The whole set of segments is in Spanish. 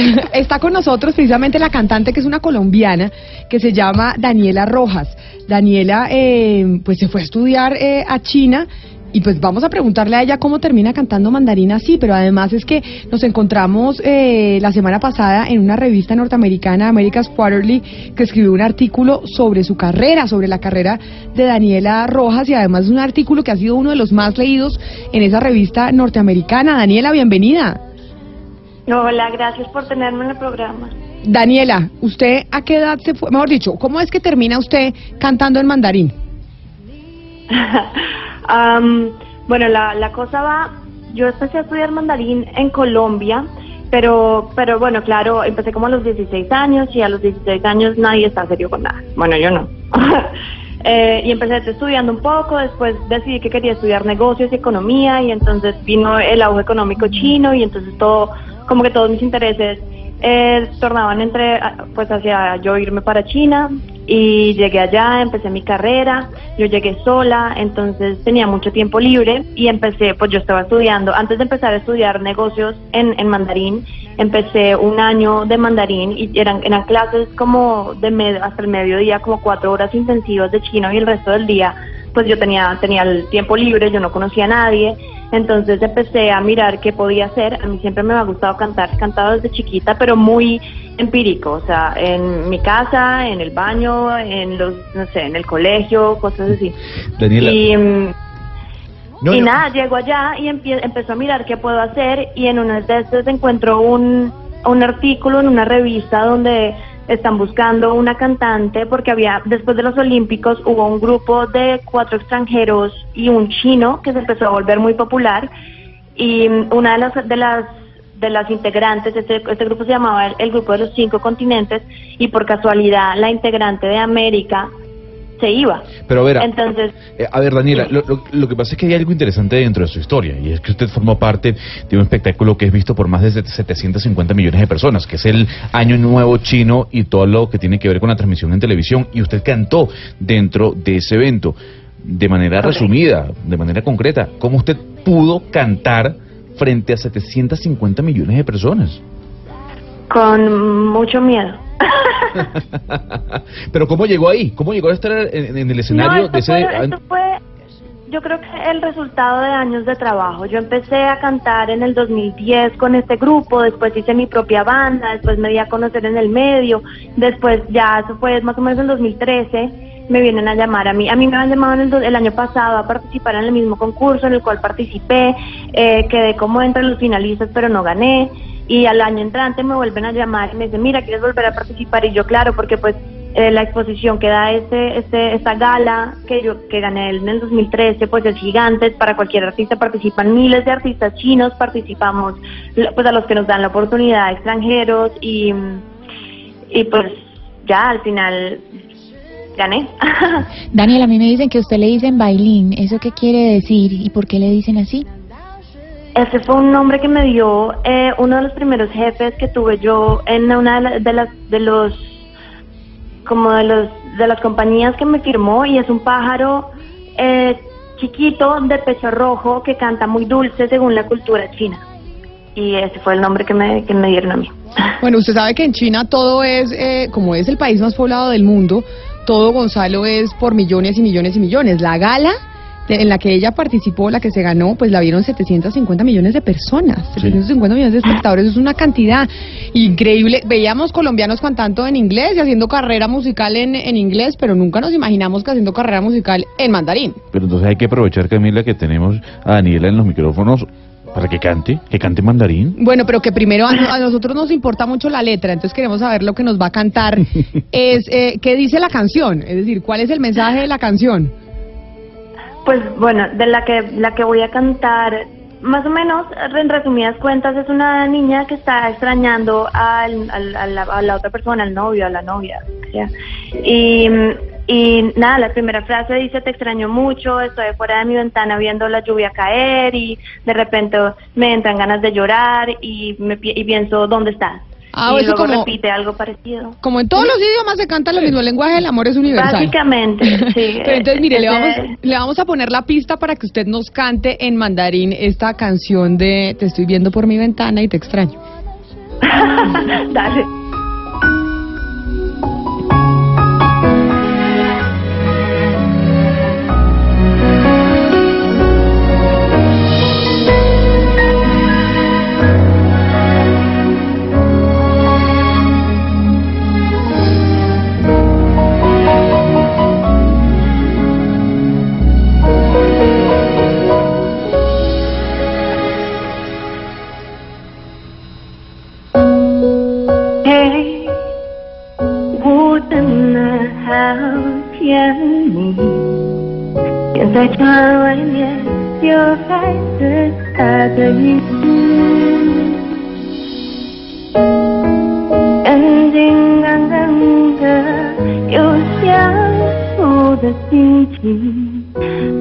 Está con nosotros precisamente la cantante que es una colombiana que se llama Daniela Rojas. Daniela eh, pues se fue a estudiar eh, a China y pues vamos a preguntarle a ella cómo termina cantando mandarina así, pero además es que nos encontramos eh, la semana pasada en una revista norteamericana, America's Quarterly, que escribió un artículo sobre su carrera, sobre la carrera de Daniela Rojas y además es un artículo que ha sido uno de los más leídos en esa revista norteamericana. Daniela, bienvenida. Hola, gracias por tenerme en el programa. Daniela, ¿usted a qué edad se fue? Mejor dicho, ¿cómo es que termina usted cantando en mandarín? Bueno, la, la cosa va, yo empecé a estudiar mandarín en Colombia, pero, pero bueno, claro, empecé como a los 16 años y a los 16 años nadie está serio con nada. Bueno, yo no. Eh, y empecé estudiando un poco, después decidí que quería estudiar negocios y economía y entonces vino el auge económico chino y entonces todo, como que todos mis intereses eh, tornaban entre, ah, pues hacia yo irme para China y llegué allá, empecé mi carrera, yo llegué sola, entonces tenía mucho tiempo libre y empecé, pues yo estaba estudiando, antes de empezar a estudiar negocios en, en mandarín, empecé un año de mandarín y eran, eran clases como de med- hasta el mediodía, como cuatro horas intensivas de chino y el resto del día pues yo tenía, tenía el tiempo libre, yo no conocía a nadie, entonces empecé a mirar qué podía hacer, a mí siempre me ha gustado cantar, cantaba desde chiquita, pero muy empírico, o sea, en mi casa, en el baño, en los, no sé, en el colegio, cosas así. Daniela. Y, mm, No, y no. nada, llego allá y empie- empezó a mirar qué puedo hacer y en una de estas encuentro un, un artículo en una revista donde están buscando una cantante porque había, después de los Olímpicos, hubo un grupo de cuatro extranjeros y un chino que se empezó a volver muy popular y mm, una de las, de las de las integrantes, este, este grupo se llamaba el, el grupo de los cinco continentes y por casualidad la integrante de América se iba. Pero a ver, Entonces, eh, a ver, Daniela, lo, lo- lo que pasa es que hay algo interesante dentro de su historia y es que usted forma parte de un espectáculo que es visto por más de 750 millones de personas, que es el Año Nuevo Chino y todo lo que tiene que ver con la transmisión en televisión y usted cantó dentro de ese evento. De manera resumida, de manera concreta, ¿cómo usted pudo cantar frente a 750 millones de personas? con mucho miedo. Pero ¿cómo llegó ahí? ¿Cómo llegó a estar en, en el escenario no, de ese... fue, esto fue, yo creo que el resultado de años de trabajo. Yo empecé a cantar en el 2010 con este grupo, después hice mi propia banda, después me di a conocer en el medio, después ya eso fue más o menos en 2013 me vienen a llamar a mí. A mí me han llamado en el, el año pasado a participar en el mismo concurso en el cual participé, eh, quedé como entre los finalistas pero no gané y al año entrante me vuelven a llamar y me dicen, mira, ¿quieres volver a participar? Y yo, claro, porque pues eh, la exposición que da este, este, esta gala que yo que gané en el 2013, pues es gigante, para cualquier artista participan miles de artistas chinos, participamos pues a los que nos dan la oportunidad extranjeros y, y pues ya al final gané. Daniel, a mí me dicen que usted le dicen bailín. ¿Eso qué quiere decir y por qué le dicen así? Ese fue un nombre que me dio eh, uno de los primeros jefes que tuve yo en una de, la- de las de los como de los de las compañías que me firmó y es un pájaro eh, chiquito de pecho rojo que canta muy dulce según la cultura china y ese fue el nombre que me que me dieron a mí. Bueno, usted sabe que en China todo es, eh, como es el país más poblado del mundo, todo Gonzalo es por millones y millones y millones. La gala en la que ella participó, la que se ganó, pues la vieron 750 millones de personas. 750 millones de espectadores es una cantidad increíble. Veíamos colombianos cantando en inglés y haciendo carrera musical en, en inglés, pero nunca nos imaginamos que haciendo carrera musical en mandarín. Pero entonces hay que aprovechar, Camila, que tenemos a Daniela en los micrófonos para que cante, que cante mandarín. Bueno, pero que primero a, a nosotros nos importa mucho la letra, entonces queremos saber lo que nos va a cantar. es eh, ¿Qué dice la canción? Es decir, ¿cuál es el mensaje de la canción? Pues bueno, de la que la que voy a cantar más o menos, en resumidas cuentas, es una niña que está extrañando al, al- a, la, a la otra persona, al novio, a la novia. sea. Y, y nada, la primera frase dice, te extraño mucho, estoy fuera de mi ventana viendo la lluvia caer y de repente me entran ganas de llorar y, me, y pienso, ¿dónde estás? Ah, y eso luego como- repite algo parecido. Como en todos los idiomas se canta lo mismo, el lenguaje del amor es universal. Básicamente, sí. Pero entonces, mire, le vamos, le vamos a poner la pista para que usted nos cante en mandarín esta canción de Te estoy viendo por mi ventana y te extraño. Dale. 在窗外面有孩子他的影子，眼睛刚刚的，有想哭的心情，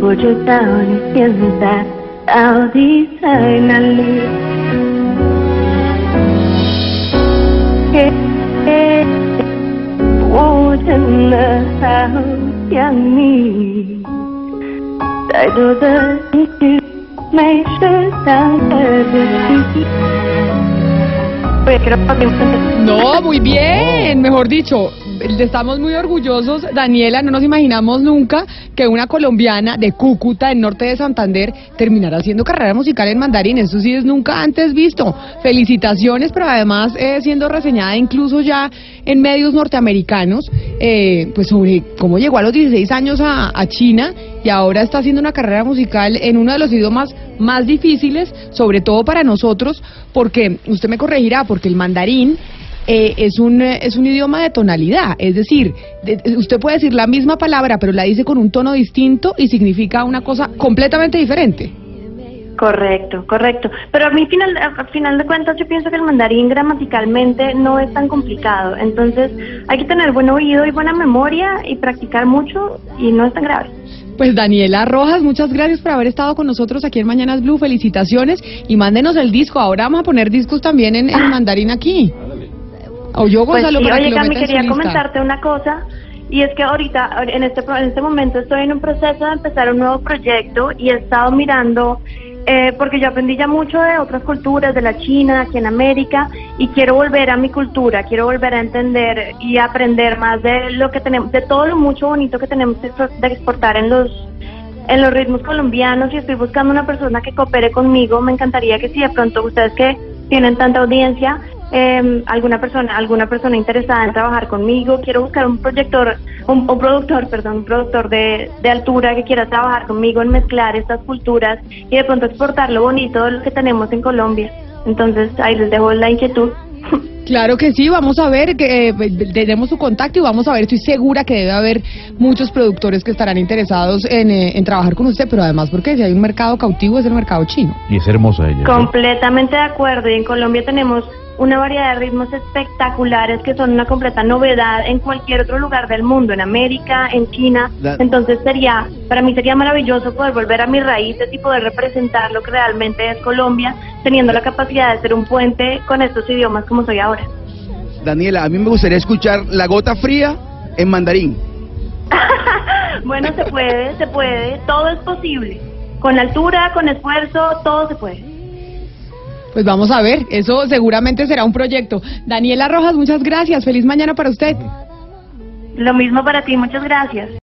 不知道你现在到底在哪里。嘿，嘿我真的好想你，再多的情绪没适当的自己。Oye, quiero No, muy bien, mejor dicho, estamos muy orgullosos, Daniela, no nos imaginamos nunca que una colombiana de Cúcuta, en norte de Santander, terminara haciendo carrera musical en mandarín, eso sí es nunca antes visto. Felicitaciones, pero además eh, siendo reseñada incluso ya en medios norteamericanos, eh, pues sobre cómo llegó a los 16 años a, a China y ahora está haciendo una carrera musical en uno de los idiomas más difíciles, sobre todo para nosotros, porque usted me corregirá, porque el mandarín eh, es un eh, es un idioma de tonalidad, es decir, de- usted puede decir la misma palabra, pero la dice con un tono distinto y significa una cosa completamente diferente. Correcto, correcto. Pero a mí, final, a final de cuentas, yo pienso que el mandarín gramaticalmente no es tan complicado. Entonces, hay que tener buen oído y buena memoria y practicar mucho y no es tan grave. Pues Daniela Rojas, muchas gracias por haber estado con nosotros aquí en Mañanas Blue, felicitaciones y mándenos el disco. Ahora vamos a poner discos también en, en mandarín aquí. O yo, Pues Gonzalo, sí, para que oye, Cami, quería comentarte una cosa. Y es que ahorita, en este, en este momento, estoy en un proceso de empezar un nuevo proyecto y he estado mirando, eh, porque yo aprendí ya mucho de otras culturas, de la China, aquí en América, y quiero volver a mi cultura, quiero volver a entender y aprender más de lo que tenemos, de todo lo mucho bonito que tenemos de exportar en los en los ritmos colombianos y estoy buscando una persona que coopere conmigo. Me encantaría que si de pronto ustedes que tienen tanta audiencia, eh, alguna persona, alguna persona interesada en trabajar conmigo, quiero buscar un proyector, un, un productor, perdón, un productor de, de altura que quiera trabajar conmigo en mezclar estas culturas y de pronto exportar lo bonito de lo que tenemos en Colombia. Entonces ahí les dejo la inquietud. Claro que sí, vamos a ver, que eh, tenemos su contacto y vamos a ver, estoy segura que debe haber muchos productores que estarán interesados en, eh, en trabajar con usted, pero además porque si hay un mercado cautivo es el mercado chino. Y es hermosa ella. ¿sí? Completamente de acuerdo. Y en Colombia tenemos una variedad de ritmos espectaculares que son una completa novedad en cualquier otro lugar del mundo, en América, en China. Entonces sería, para mí sería maravilloso poder volver a mis raíces y poder representar lo que realmente es Colombia, teniendo la capacidad de ser un puente con estos idiomas como soy ahora. Daniela, a mí me gustaría escuchar La Gota Fría en mandarín. bueno, se puede, se puede, todo es posible. Con altura, con esfuerzo, todo se puede. Pues vamos a ver, eso seguramente será un proyecto. Daniela Rojas, muchas gracias, feliz mañana para usted. Lo mismo para ti, muchas gracias.